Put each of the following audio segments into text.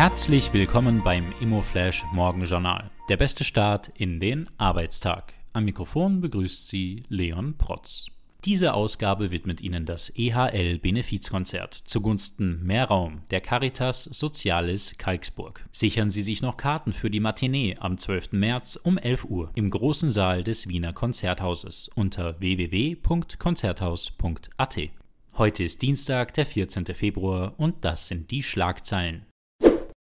Herzlich willkommen beim ImmoFlash Morgenjournal. Der beste Start in den Arbeitstag. Am Mikrofon begrüßt Sie Leon Protz. Diese Ausgabe widmet Ihnen das EHL Benefizkonzert zugunsten Mehr Raum der Caritas Sozialis Kalksburg. Sichern Sie sich noch Karten für die Matinee am 12. März um 11 Uhr im großen Saal des Wiener Konzerthauses unter www.konzerthaus.at. Heute ist Dienstag, der 14. Februar und das sind die Schlagzeilen.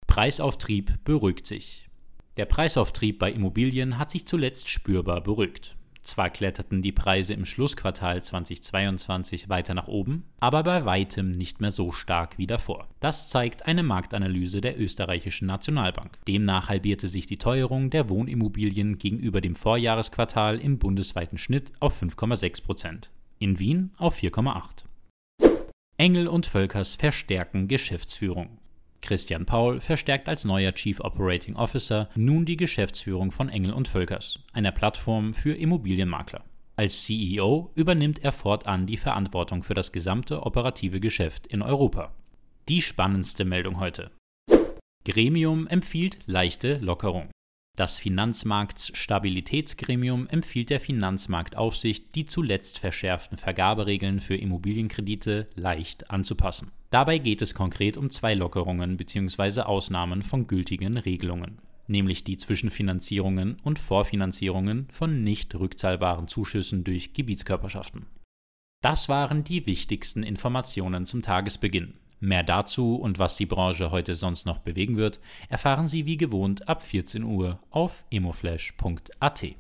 Preisauftrieb beruhigt sich. Der Preisauftrieb bei Immobilien hat sich zuletzt spürbar beruhigt. Zwar kletterten die Preise im Schlussquartal 2022 weiter nach oben, aber bei weitem nicht mehr so stark wie davor. Das zeigt eine Marktanalyse der österreichischen Nationalbank. Demnach halbierte sich die Teuerung der Wohnimmobilien gegenüber dem Vorjahresquartal im bundesweiten Schnitt auf 5,6 Prozent. In Wien auf 4,8. Engel und Völkers verstärken Geschäftsführung. Christian Paul verstärkt als neuer Chief Operating Officer nun die Geschäftsführung von Engel und Völkers, einer Plattform für Immobilienmakler. Als CEO übernimmt er fortan die Verantwortung für das gesamte operative Geschäft in Europa. Die spannendste Meldung heute. Gremium empfiehlt leichte Lockerung. Das Finanzmarktstabilitätsgremium empfiehlt der Finanzmarktaufsicht, die zuletzt verschärften Vergaberegeln für Immobilienkredite leicht anzupassen. Dabei geht es konkret um zwei Lockerungen bzw. Ausnahmen von gültigen Regelungen, nämlich die Zwischenfinanzierungen und Vorfinanzierungen von nicht rückzahlbaren Zuschüssen durch Gebietskörperschaften. Das waren die wichtigsten Informationen zum Tagesbeginn. Mehr dazu und was die Branche heute sonst noch bewegen wird, erfahren Sie wie gewohnt ab 14 Uhr auf emoflash.at.